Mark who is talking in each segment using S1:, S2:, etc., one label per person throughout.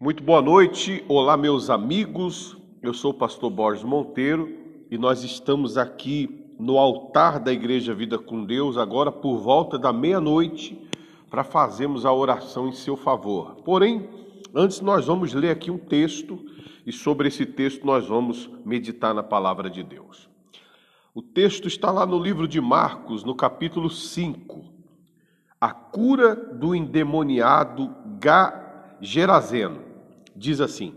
S1: Muito boa noite, olá meus amigos. Eu sou o pastor Borges Monteiro e nós estamos aqui no altar da Igreja Vida com Deus agora por volta da meia-noite para fazermos a oração em seu favor. Porém, antes nós vamos ler aqui um texto e sobre esse texto nós vamos meditar na palavra de Deus. O texto está lá no livro de Marcos, no capítulo 5. A cura do endemoniado Gerazeno diz assim: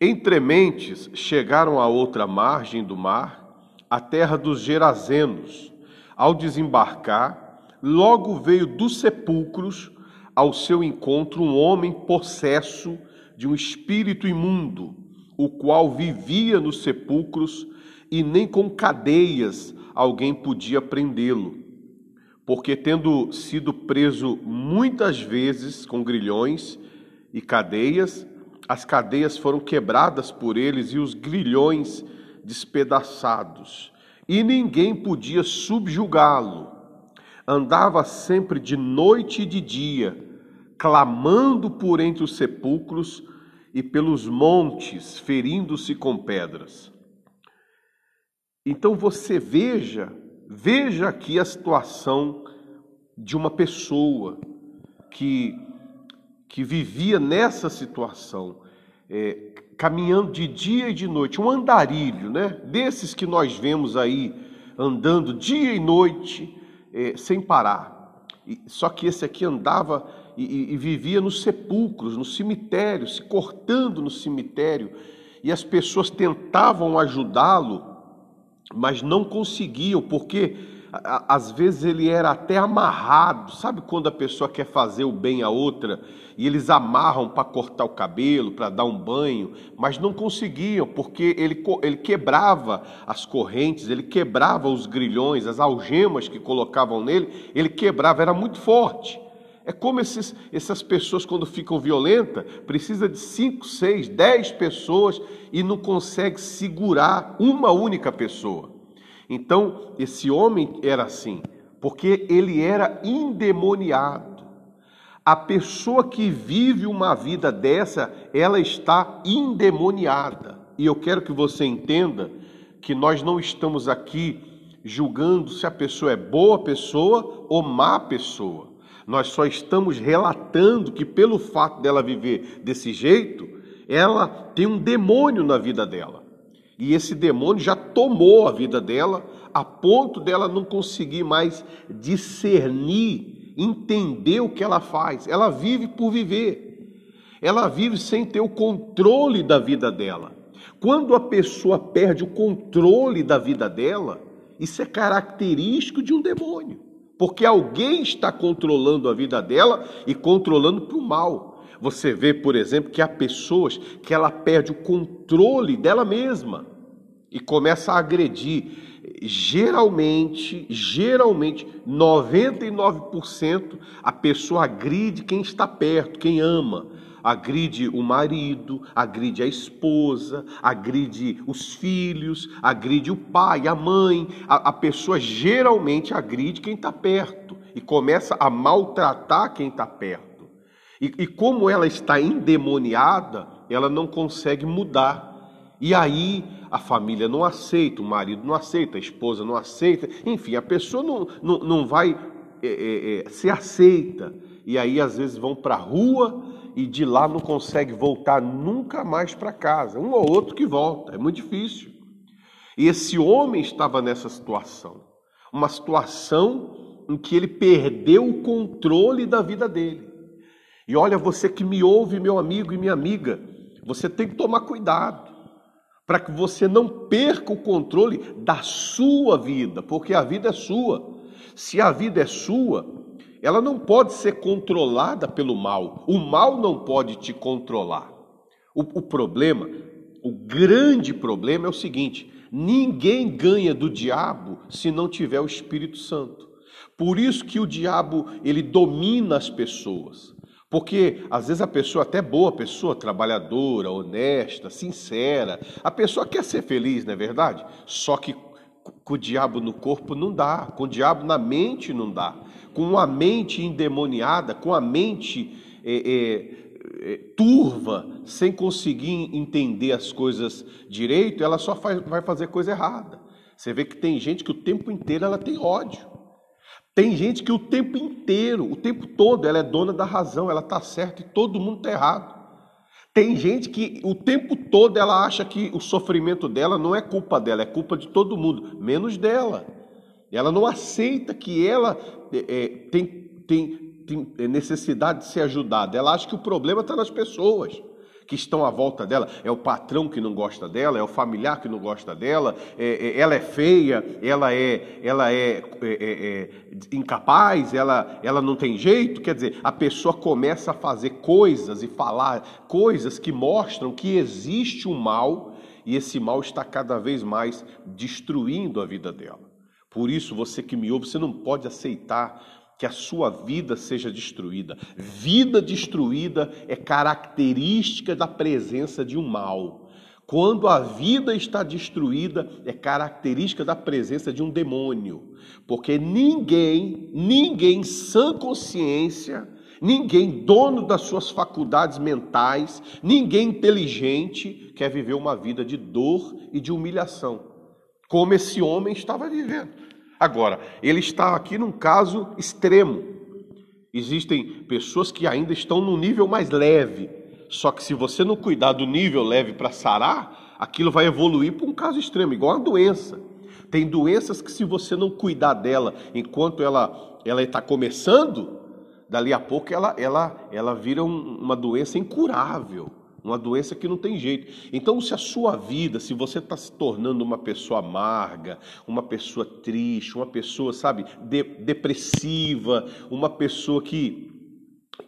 S1: Entre mentes chegaram à outra margem do mar, a terra dos Gerazenos. Ao desembarcar, logo veio dos sepulcros ao seu encontro um homem possesso de um espírito imundo, o qual vivia nos sepulcros e nem com cadeias alguém podia prendê-lo. Porque, tendo sido preso muitas vezes com grilhões e cadeias, as cadeias foram quebradas por eles e os grilhões despedaçados, e ninguém podia subjugá-lo. Andava sempre de noite e de dia, clamando por entre os sepulcros e pelos montes, ferindo-se com pedras. Então você veja, veja aqui a situação de uma pessoa que que vivia nessa situação, é, caminhando de dia e de noite, um andarilho, né? Desses que nós vemos aí andando dia e noite é, sem parar. E, só que esse aqui andava e, e, e vivia nos sepulcros, no cemitério, se cortando no cemitério, e as pessoas tentavam ajudá-lo, mas não conseguiam, porque às vezes ele era até amarrado. Sabe quando a pessoa quer fazer o bem a outra e eles amarram para cortar o cabelo, para dar um banho, mas não conseguiam, porque ele, ele quebrava as correntes, ele quebrava os grilhões, as algemas que colocavam nele, ele quebrava, era muito forte. É como esses, essas pessoas, quando ficam violentas, precisa de cinco, seis, dez pessoas e não consegue segurar uma única pessoa. Então, esse homem era assim, porque ele era endemoniado. A pessoa que vive uma vida dessa, ela está endemoniada. E eu quero que você entenda que nós não estamos aqui julgando se a pessoa é boa pessoa ou má pessoa. Nós só estamos relatando que, pelo fato dela viver desse jeito, ela tem um demônio na vida dela. E esse demônio já tomou a vida dela, a ponto dela não conseguir mais discernir, entender o que ela faz. Ela vive por viver. Ela vive sem ter o controle da vida dela. Quando a pessoa perde o controle da vida dela, isso é característico de um demônio, porque alguém está controlando a vida dela e controlando para o mal. Você vê, por exemplo, que há pessoas que ela perde o controle dela mesma e começa a agredir. Geralmente, geralmente, 99% a pessoa agride quem está perto, quem ama. Agride o marido, agride a esposa, agride os filhos, agride o pai, a mãe. A, a pessoa geralmente agride quem está perto e começa a maltratar quem está perto. E, e como ela está endemoniada, ela não consegue mudar. E aí a família não aceita, o marido não aceita, a esposa não aceita, enfim, a pessoa não, não, não vai é, é, é, se aceita. E aí às vezes vão para a rua e de lá não consegue voltar nunca mais para casa. Um ou outro que volta, é muito difícil. E esse homem estava nessa situação, uma situação em que ele perdeu o controle da vida dele. E olha, você que me ouve, meu amigo e minha amiga, você tem que tomar cuidado para que você não perca o controle da sua vida, porque a vida é sua. Se a vida é sua, ela não pode ser controlada pelo mal. O mal não pode te controlar. O, o problema, o grande problema é o seguinte: ninguém ganha do diabo se não tiver o Espírito Santo. Por isso que o diabo ele domina as pessoas. Porque às vezes a pessoa, até boa pessoa, trabalhadora, honesta, sincera, a pessoa quer ser feliz, não é verdade? Só que com o diabo no corpo não dá, com o diabo na mente não dá, com a mente endemoniada, com a mente é, é, é, turva, sem conseguir entender as coisas direito, ela só faz, vai fazer coisa errada. Você vê que tem gente que o tempo inteiro ela tem ódio. Tem gente que o tempo inteiro, o tempo todo, ela é dona da razão, ela está certa e todo mundo está errado. Tem gente que o tempo todo ela acha que o sofrimento dela não é culpa dela, é culpa de todo mundo, menos dela. Ela não aceita que ela é, é tem, tem tem necessidade de ser ajudada. Ela acha que o problema está nas pessoas que estão à volta dela. É o patrão que não gosta dela, é o familiar que não gosta dela, é, é, ela é feia, ela é, ela é, é, é, é incapaz, ela, ela não tem jeito. Quer dizer, a pessoa começa a fazer coisas e falar coisas que mostram que existe um mal e esse mal está cada vez mais destruindo a vida dela. Por isso, você que me ouve, você não pode aceitar que a sua vida seja destruída. Vida destruída é característica da presença de um mal. Quando a vida está destruída, é característica da presença de um demônio. Porque ninguém, ninguém sã consciência, ninguém dono das suas faculdades mentais, ninguém inteligente quer viver uma vida de dor e de humilhação, como esse homem estava vivendo. Agora, ele está aqui num caso extremo. Existem pessoas que ainda estão no nível mais leve, só que se você não cuidar do nível leve para sarar, aquilo vai evoluir para um caso extremo, igual a doença. Tem doenças que se você não cuidar dela enquanto ela ela está começando, dali a pouco ela ela ela vira um, uma doença incurável uma doença que não tem jeito. Então, se a sua vida, se você está se tornando uma pessoa amarga, uma pessoa triste, uma pessoa, sabe, de, depressiva, uma pessoa que,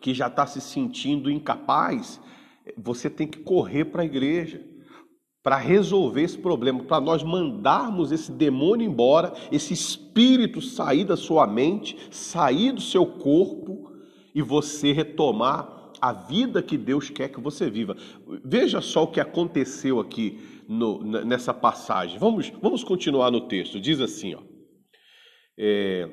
S1: que já está se sentindo incapaz, você tem que correr para a igreja para resolver esse problema, para nós mandarmos esse demônio embora, esse espírito sair da sua mente, sair do seu corpo e você retomar a vida que Deus quer que você viva. Veja só o que aconteceu aqui no, nessa passagem. Vamos, vamos continuar no texto. Diz assim: ó, é,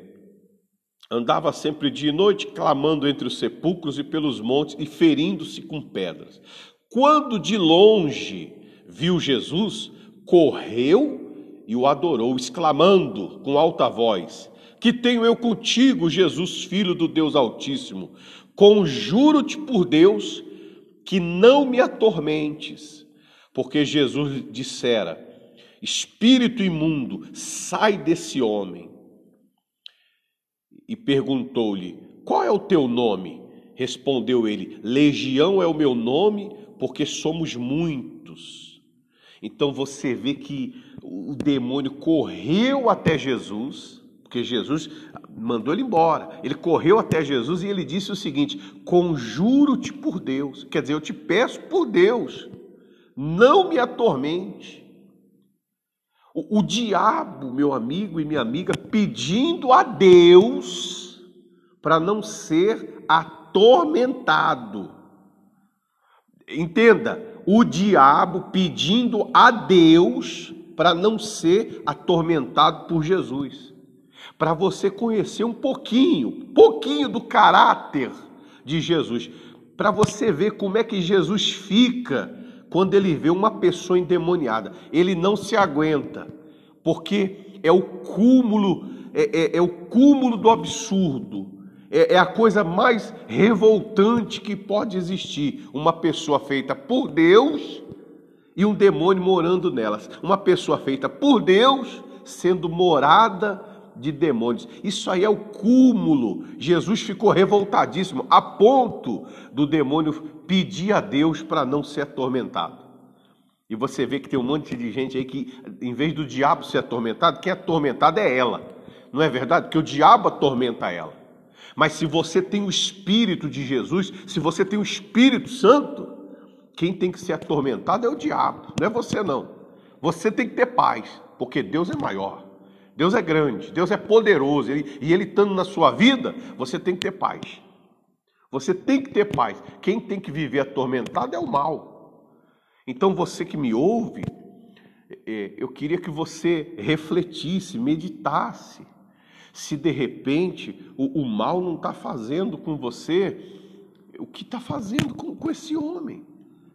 S1: andava sempre dia e noite clamando entre os sepulcros e pelos montes e ferindo-se com pedras. Quando de longe viu Jesus, correu e o adorou, exclamando com alta voz: Que tenho eu contigo, Jesus, filho do Deus Altíssimo? Conjuro-te por Deus que não me atormentes, porque Jesus dissera: Espírito imundo, sai desse homem. E perguntou-lhe: Qual é o teu nome? Respondeu ele: Legião é o meu nome, porque somos muitos. Então você vê que o demônio correu até Jesus, porque Jesus mandou ele embora. Ele correu até Jesus e ele disse o seguinte: Conjuro-te por Deus, quer dizer, eu te peço por Deus, não me atormente. O, o diabo, meu amigo e minha amiga, pedindo a Deus para não ser atormentado. Entenda, o diabo pedindo a Deus para não ser atormentado por Jesus para você conhecer um pouquinho, pouquinho do caráter de Jesus, para você ver como é que Jesus fica quando ele vê uma pessoa endemoniada. Ele não se aguenta, porque é o cúmulo, é, é, é o cúmulo do absurdo. É, é a coisa mais revoltante que pode existir. Uma pessoa feita por Deus e um demônio morando nelas. Uma pessoa feita por Deus sendo morada de demônios. Isso aí é o cúmulo. Jesus ficou revoltadíssimo, a ponto do demônio pedir a Deus para não ser atormentado. E você vê que tem um monte de gente aí que, em vez do diabo ser atormentado, quem é atormentado é ela. Não é verdade? Porque o diabo atormenta ela. Mas se você tem o Espírito de Jesus, se você tem o Espírito Santo, quem tem que ser atormentado é o diabo, não é você não. Você tem que ter paz, porque Deus é maior. Deus é grande, Deus é poderoso, ele, e Ele estando na sua vida, você tem que ter paz. Você tem que ter paz. Quem tem que viver atormentado é o mal. Então você que me ouve, é, eu queria que você refletisse, meditasse. Se de repente o, o mal não está fazendo com você o que está fazendo com, com esse homem.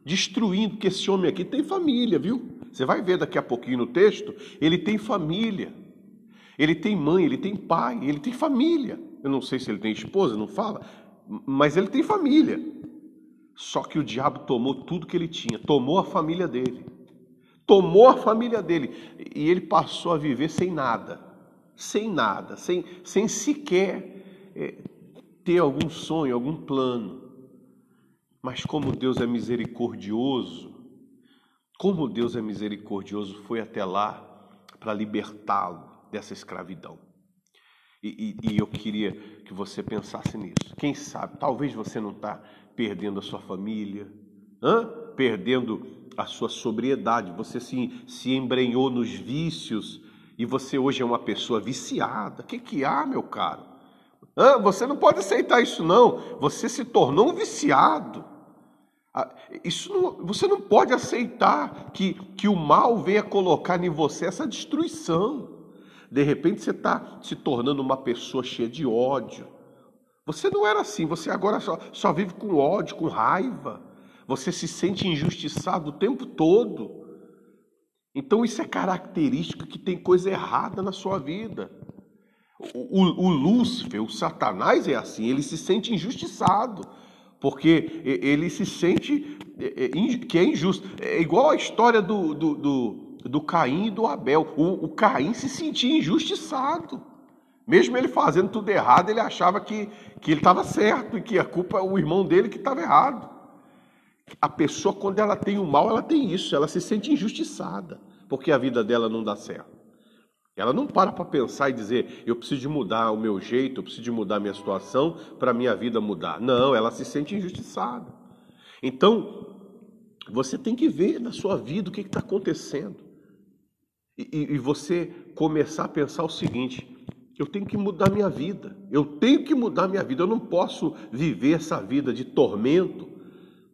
S1: Destruindo, porque esse homem aqui tem família, viu? Você vai ver daqui a pouquinho no texto, ele tem família. Ele tem mãe, ele tem pai, ele tem família. Eu não sei se ele tem esposa, não fala, mas ele tem família. Só que o diabo tomou tudo que ele tinha, tomou a família dele. Tomou a família dele e ele passou a viver sem nada, sem nada, sem, sem sequer é, ter algum sonho, algum plano. Mas como Deus é misericordioso, como Deus é misericordioso, foi até lá para libertá-lo dessa escravidão. E, e, e, eu queria que você pensasse nisso. Quem sabe, talvez você não está perdendo a sua família, hã? perdendo a sua sobriedade, você se, se embrenhou nos vícios e você hoje é uma pessoa viciada. O que, que há, meu caro? Hã? Você não pode aceitar isso, não. Você se tornou um viciado. Ah, isso não, você não pode aceitar que, que o mal venha colocar em você essa destruição. De repente você está se tornando uma pessoa cheia de ódio. Você não era assim, você agora só, só vive com ódio, com raiva. Você se sente injustiçado o tempo todo. Então isso é característica que tem coisa errada na sua vida. O, o, o Lúcifer, o Satanás é assim, ele se sente injustiçado, porque ele se sente que é injusto. É igual a história do, do, do do Caim e do Abel. O, o Caim se sentia injustiçado. Mesmo ele fazendo tudo errado, ele achava que, que ele estava certo e que a culpa é o irmão dele que estava errado. A pessoa, quando ela tem o mal, ela tem isso, ela se sente injustiçada, porque a vida dela não dá certo. Ela não para para pensar e dizer, eu preciso de mudar o meu jeito, eu preciso de mudar a minha situação para a minha vida mudar. Não, ela se sente injustiçada. Então, você tem que ver na sua vida o que está acontecendo. E, e você começar a pensar o seguinte: eu tenho que mudar minha vida, eu tenho que mudar minha vida, eu não posso viver essa vida de tormento,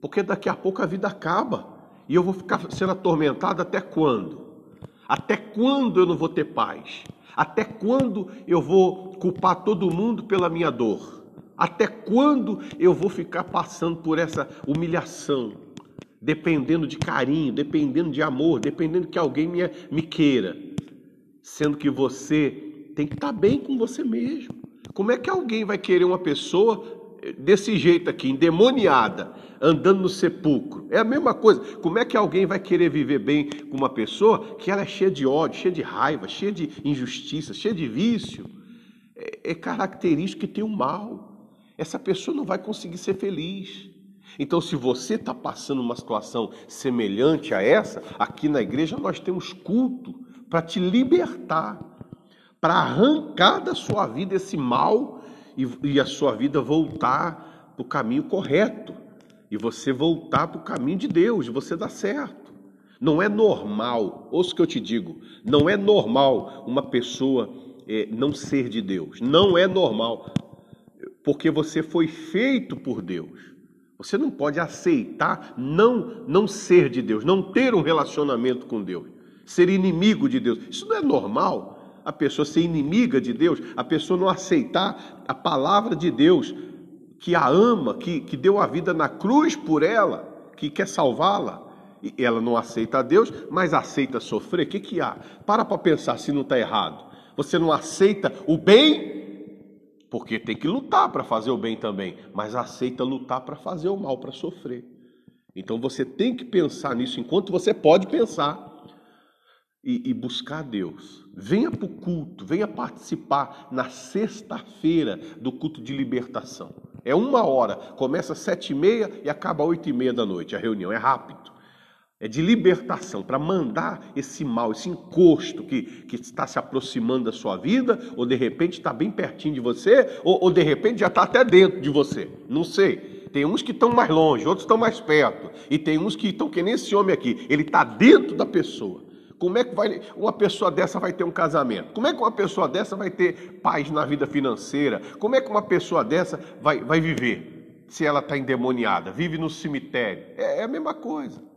S1: porque daqui a pouco a vida acaba e eu vou ficar sendo atormentado até quando? Até quando eu não vou ter paz? Até quando eu vou culpar todo mundo pela minha dor? Até quando eu vou ficar passando por essa humilhação? Dependendo de carinho, dependendo de amor, dependendo que alguém me, me queira, sendo que você tem que estar bem com você mesmo. Como é que alguém vai querer uma pessoa eh, desse jeito aqui, endemoniada, andando no sepulcro? É a mesma coisa. Como é que alguém vai querer viver bem com uma pessoa que ela é cheia de ódio, cheia de raiva, cheia de injustiça, cheia de vício? É, é característico que tem o mal. Essa pessoa não vai conseguir ser feliz. Então, se você está passando uma situação semelhante a essa, aqui na igreja nós temos culto para te libertar, para arrancar da sua vida esse mal e, e a sua vida voltar para o caminho correto, e você voltar para o caminho de Deus, você dar certo. Não é normal, ouça o que eu te digo, não é normal uma pessoa é, não ser de Deus, não é normal, porque você foi feito por Deus. Você não pode aceitar não não ser de Deus, não ter um relacionamento com Deus, ser inimigo de Deus. Isso não é normal. A pessoa ser inimiga de Deus, a pessoa não aceitar a palavra de Deus, que a ama, que, que deu a vida na cruz por ela, que quer salvá-la. E ela não aceita a Deus, mas aceita sofrer. O que, que há? Para para pensar se não está errado. Você não aceita o bem porque tem que lutar para fazer o bem também, mas aceita lutar para fazer o mal, para sofrer. Então você tem que pensar nisso enquanto você pode pensar e, e buscar Deus. Venha para o culto, venha participar na sexta-feira do culto de libertação. É uma hora, começa às sete e meia e acaba às oito e meia da noite. A reunião é rápido é de libertação, para mandar esse mal, esse encosto que, que está se aproximando da sua vida, ou de repente está bem pertinho de você, ou, ou de repente já está até dentro de você. Não sei. Tem uns que estão mais longe, outros estão mais perto. E tem uns que estão que nem esse homem aqui. Ele está dentro da pessoa. Como é que vai, uma pessoa dessa vai ter um casamento? Como é que uma pessoa dessa vai ter paz na vida financeira? Como é que uma pessoa dessa vai, vai viver? Se ela está endemoniada, vive no cemitério. É, é a mesma coisa.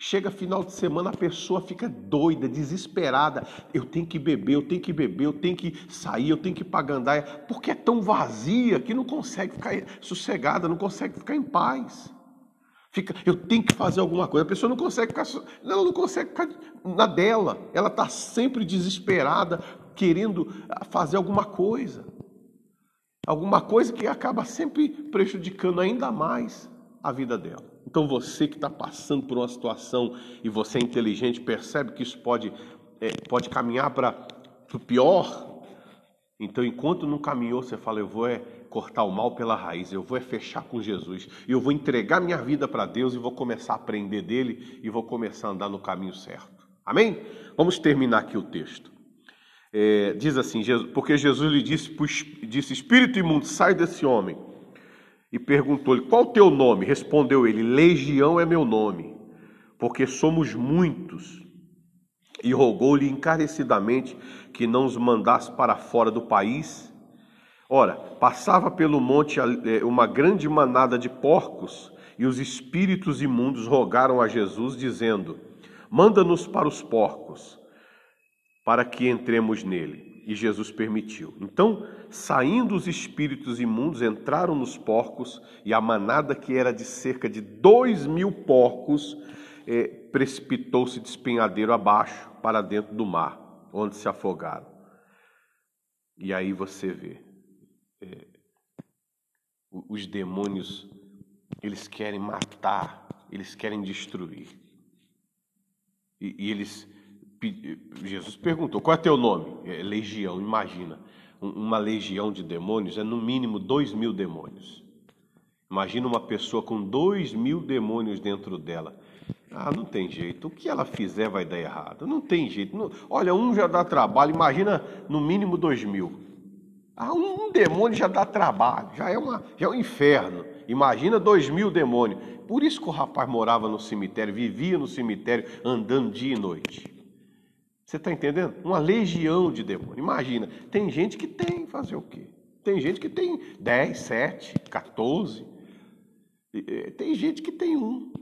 S1: Chega final de semana, a pessoa fica doida, desesperada. Eu tenho que beber, eu tenho que beber, eu tenho que sair, eu tenho que ir para gandaia, porque é tão vazia que não consegue ficar sossegada, não consegue ficar em paz. Fica, eu tenho que fazer alguma coisa. A pessoa não consegue ficar, ela não consegue ficar na dela. Ela está sempre desesperada, querendo ah, fazer alguma coisa. Alguma coisa que acaba sempre prejudicando ainda mais a vida dela. Então você que está passando por uma situação e você é inteligente, percebe que isso pode, é, pode caminhar para o pior. Então, enquanto não caminhou, você fala: Eu vou é cortar o mal pela raiz, eu vou é fechar com Jesus, eu vou entregar minha vida para Deus e vou começar a aprender dele e vou começar a andar no caminho certo. Amém? Vamos terminar aqui o texto. É, diz assim: porque Jesus lhe disse, disse: Espírito imundo, sai desse homem e perguntou-lhe: Qual o teu nome? Respondeu ele: Legião é meu nome, porque somos muitos. E rogou-lhe encarecidamente que não os mandasse para fora do país. Ora, passava pelo monte eh, uma grande manada de porcos, e os espíritos imundos rogaram a Jesus, dizendo: Manda-nos para os porcos, para que entremos nele. E Jesus permitiu. Então, saindo os espíritos imundos, entraram nos porcos, e a manada, que era de cerca de dois mil porcos, eh, precipitou-se de espinhadeiro abaixo para dentro do mar, onde se afogaram. E aí você vê, eh, os demônios, eles querem matar, eles querem destruir. E, e eles Jesus perguntou: qual é teu nome? É legião, imagina. Uma legião de demônios é no mínimo dois mil demônios. Imagina uma pessoa com dois mil demônios dentro dela. Ah, não tem jeito. O que ela fizer vai dar errado. Não tem jeito. Não... Olha, um já dá trabalho. Imagina no mínimo dois mil. Ah, um demônio já dá trabalho. Já é, uma, já é um inferno. Imagina dois mil demônios. Por isso que o rapaz morava no cemitério, vivia no cemitério, andando dia e noite. Você está entendendo? Uma legião de demônios. Imagina, tem gente que tem fazer o quê? Tem gente que tem 10, 7, 14. Tem gente que tem um.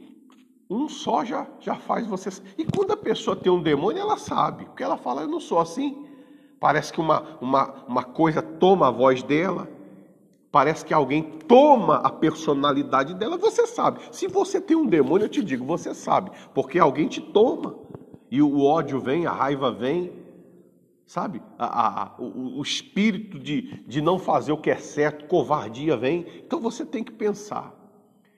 S1: Um só já, já faz você. E quando a pessoa tem um demônio, ela sabe. Porque ela fala, eu não sou assim. Parece que uma, uma, uma coisa toma a voz dela. Parece que alguém toma a personalidade dela. Você sabe. Se você tem um demônio, eu te digo, você sabe. Porque alguém te toma. E o ódio vem, a raiva vem, sabe? A, a, o, o, espírito de, de não fazer o que é certo, covardia vem. Então você tem que pensar.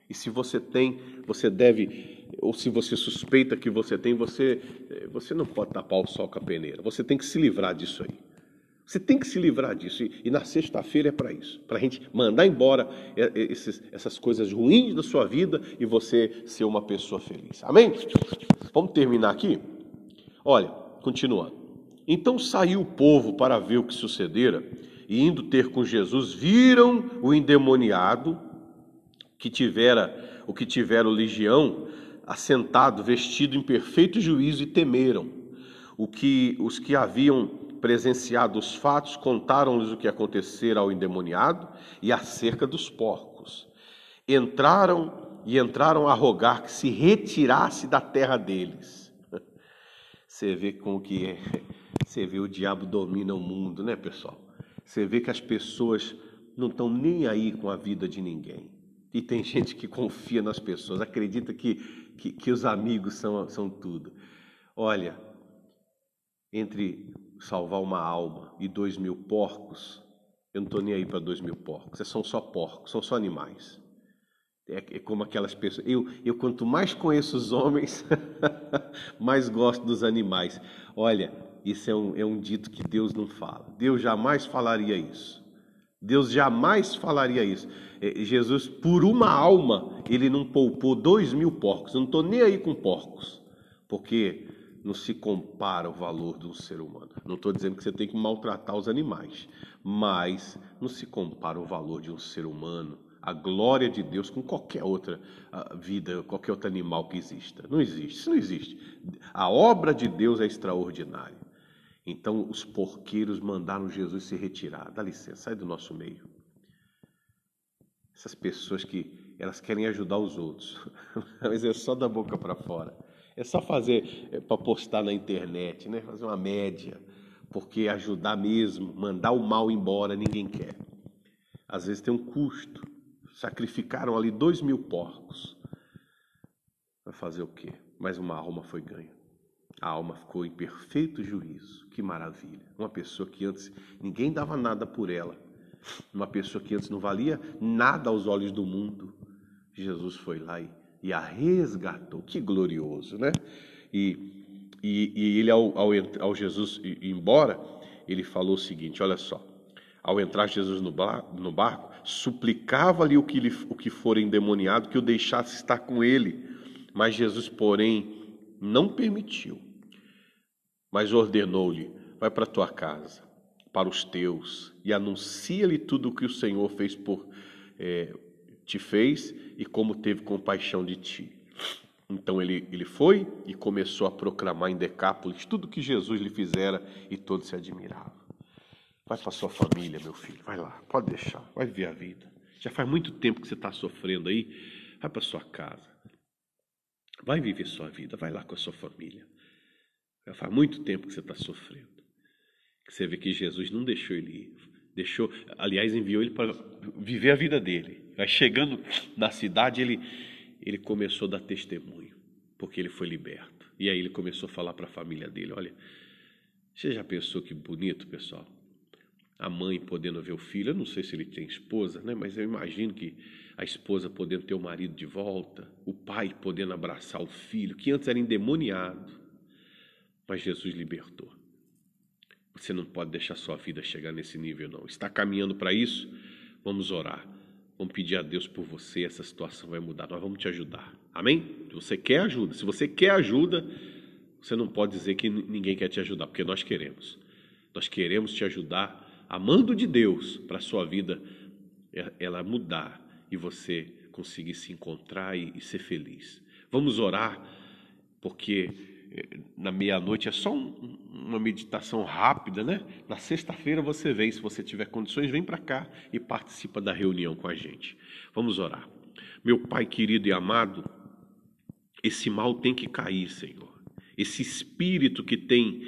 S1: E se você tem, você deve, ou se você suspeita que você tem, você, você não pode tapar o sol com a peneira. Você tem que se livrar disso aí. Você tem que se livrar disso. E, e na sexta-feira é para isso para a gente mandar embora esses, essas coisas ruins da sua vida e você ser uma pessoa feliz. Amém? Vamos terminar aqui? Olha, continuando. Então saiu o povo para ver o que sucedera, e indo ter com Jesus, viram o endemoniado que tivera o que tivera o legião assentado, vestido em perfeito juízo e temeram. O que os que haviam presenciado os fatos contaram-lhes o que acontecera ao endemoniado e acerca dos porcos. Entraram e entraram a rogar que se retirasse da terra deles. Você vê como que é. Você vê o diabo domina o mundo, né, pessoal? Você vê que as pessoas não estão nem aí com a vida de ninguém. E tem gente que confia nas pessoas, acredita que, que, que os amigos são, são tudo. Olha, entre salvar uma alma e dois mil porcos, eu não estou nem aí para dois mil porcos, são só porcos, são só animais. É, é como aquelas pessoas. Eu, eu quanto mais conheço os homens, mais gosto dos animais. Olha, isso é um, é um dito que Deus não fala. Deus jamais falaria isso. Deus jamais falaria isso. É, Jesus, por uma alma, ele não poupou dois mil porcos. Eu não estou nem aí com porcos, porque não se compara o valor de um ser humano. Não estou dizendo que você tem que maltratar os animais, mas não se compara o valor de um ser humano a glória de Deus com qualquer outra ah, vida, qualquer outro animal que exista. Não existe, isso não existe. A obra de Deus é extraordinária. Então os porqueiros mandaram Jesus se retirar. Dá licença, sai do nosso meio. Essas pessoas que elas querem ajudar os outros, mas é só da boca para fora. É só fazer é, para postar na internet, né? Fazer uma média, porque ajudar mesmo, mandar o mal embora, ninguém quer. Às vezes tem um custo. Sacrificaram ali dois mil porcos. Vai fazer o quê? Mas uma alma foi ganha. A alma ficou em perfeito juízo. Que maravilha. Uma pessoa que antes ninguém dava nada por ela. Uma pessoa que antes não valia nada aos olhos do mundo. Jesus foi lá e, e a resgatou. Que glorioso, né? E, e, e ele, ao, ao, ao Jesus ir embora, ele falou o seguinte: olha só. Ao entrar Jesus no barco, suplicava-lhe o que, lhe, o que for endemoniado que o deixasse estar com ele. Mas Jesus, porém, não permitiu, mas ordenou-lhe: vai para tua casa, para os teus, e anuncia-lhe tudo o que o Senhor fez por é, te fez e como teve compaixão de ti. Então ele, ele foi e começou a proclamar em Decápolis tudo que Jesus lhe fizera e todos se admiravam. Vai para sua família, meu filho, vai lá, pode deixar, vai viver a vida. Já faz muito tempo que você está sofrendo aí, vai para sua casa. Vai viver sua vida, vai lá com a sua família. Já faz muito tempo que você está sofrendo. Você vê que Jesus não deixou ele ir. Deixou, aliás, enviou ele para viver a vida dele. Vai chegando na cidade, ele, ele começou a dar testemunho, porque ele foi liberto. E aí ele começou a falar para a família dele: olha, você já pensou que bonito, pessoal? A mãe podendo ver o filho, eu não sei se ele tem esposa, né? mas eu imagino que a esposa podendo ter o marido de volta, o pai podendo abraçar o filho, que antes era endemoniado, mas Jesus libertou. Você não pode deixar sua vida chegar nesse nível, não. Está caminhando para isso? Vamos orar. Vamos pedir a Deus por você, essa situação vai mudar. Nós vamos te ajudar. Amém? Você quer ajuda, se você quer ajuda, você não pode dizer que ninguém quer te ajudar, porque nós queremos. Nós queremos te ajudar, amando de Deus, para a sua vida ela mudar e você conseguir se encontrar e, e ser feliz. Vamos orar, porque na meia-noite é só um, uma meditação rápida, né? Na sexta-feira você vem, se você tiver condições, vem para cá e participa da reunião com a gente. Vamos orar. Meu Pai querido e amado, esse mal tem que cair, Senhor. Esse espírito que tem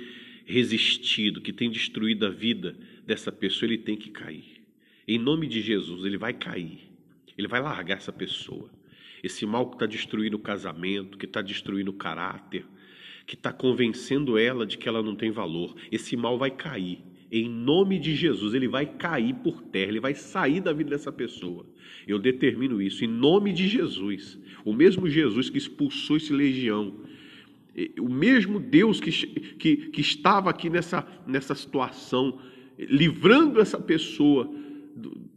S1: resistido, que tem destruído a vida dessa pessoa, ele tem que cair. Em nome de Jesus, ele vai cair. Ele vai largar essa pessoa. Esse mal que está destruindo o casamento, que está destruindo o caráter, que está convencendo ela de que ela não tem valor. Esse mal vai cair. Em nome de Jesus, ele vai cair por terra, ele vai sair da vida dessa pessoa. Eu determino isso em nome de Jesus. O mesmo Jesus que expulsou esse legião, o mesmo Deus que, que, que estava aqui nessa, nessa situação, livrando essa pessoa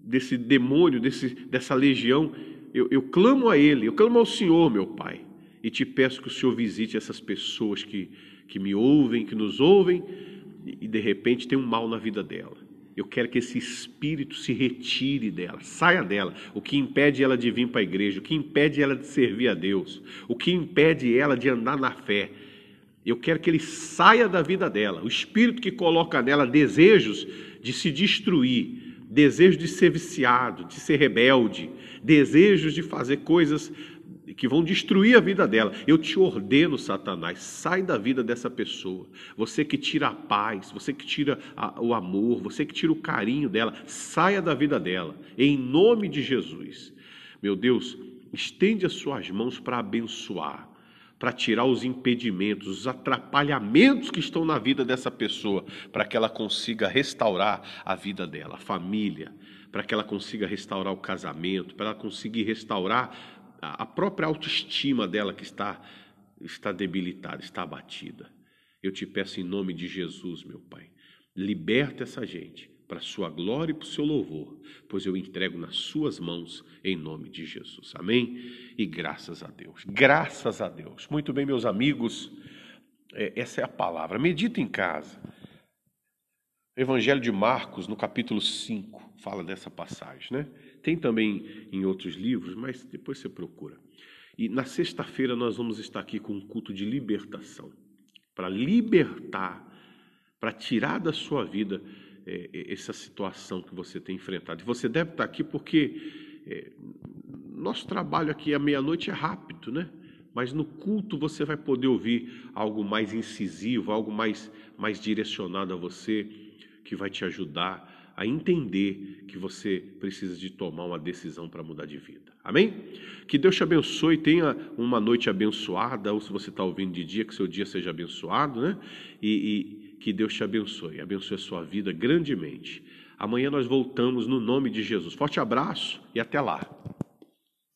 S1: desse demônio, desse, dessa legião, eu, eu clamo a Ele, eu clamo ao Senhor, meu Pai e te peço que o Senhor visite essas pessoas que, que me ouvem, que nos ouvem, e de repente tem um mal na vida dela. Eu quero que esse espírito se retire dela, saia dela. O que impede ela de vir para a igreja, o que impede ela de servir a Deus, o que impede ela de andar na fé. Eu quero que ele saia da vida dela. O espírito que coloca nela desejos de se destruir, desejos de ser viciado, de ser rebelde, desejos de fazer coisas que vão destruir a vida dela. Eu te ordeno, Satanás, sai da vida dessa pessoa. Você que tira a paz, você que tira a, o amor, você que tira o carinho dela, saia da vida dela, em nome de Jesus. Meu Deus, estende as suas mãos para abençoar, para tirar os impedimentos, os atrapalhamentos que estão na vida dessa pessoa, para que ela consiga restaurar a vida dela, a família, para que ela consiga restaurar o casamento, para ela conseguir restaurar a própria autoestima dela que está, está debilitada, está abatida. Eu te peço em nome de Jesus, meu Pai, liberta essa gente para a sua glória e para o seu louvor, pois eu entrego nas suas mãos em nome de Jesus. Amém? E graças a Deus. Graças a Deus. Muito bem, meus amigos, é, essa é a palavra. Medita em casa. Evangelho de Marcos, no capítulo 5, fala dessa passagem, né? Tem também em outros livros, mas depois você procura. E na sexta-feira nós vamos estar aqui com um culto de libertação para libertar, para tirar da sua vida é, é, essa situação que você tem enfrentado. E você deve estar aqui porque é, nosso trabalho aqui à meia-noite é rápido, né? mas no culto você vai poder ouvir algo mais incisivo, algo mais, mais direcionado a você, que vai te ajudar a entender que você precisa de tomar uma decisão para mudar de vida. Amém? Que Deus te abençoe, tenha uma noite abençoada, ou se você está ouvindo de dia, que seu dia seja abençoado, né? E, e que Deus te abençoe, abençoe a sua vida grandemente. Amanhã nós voltamos no nome de Jesus. Forte abraço e até lá.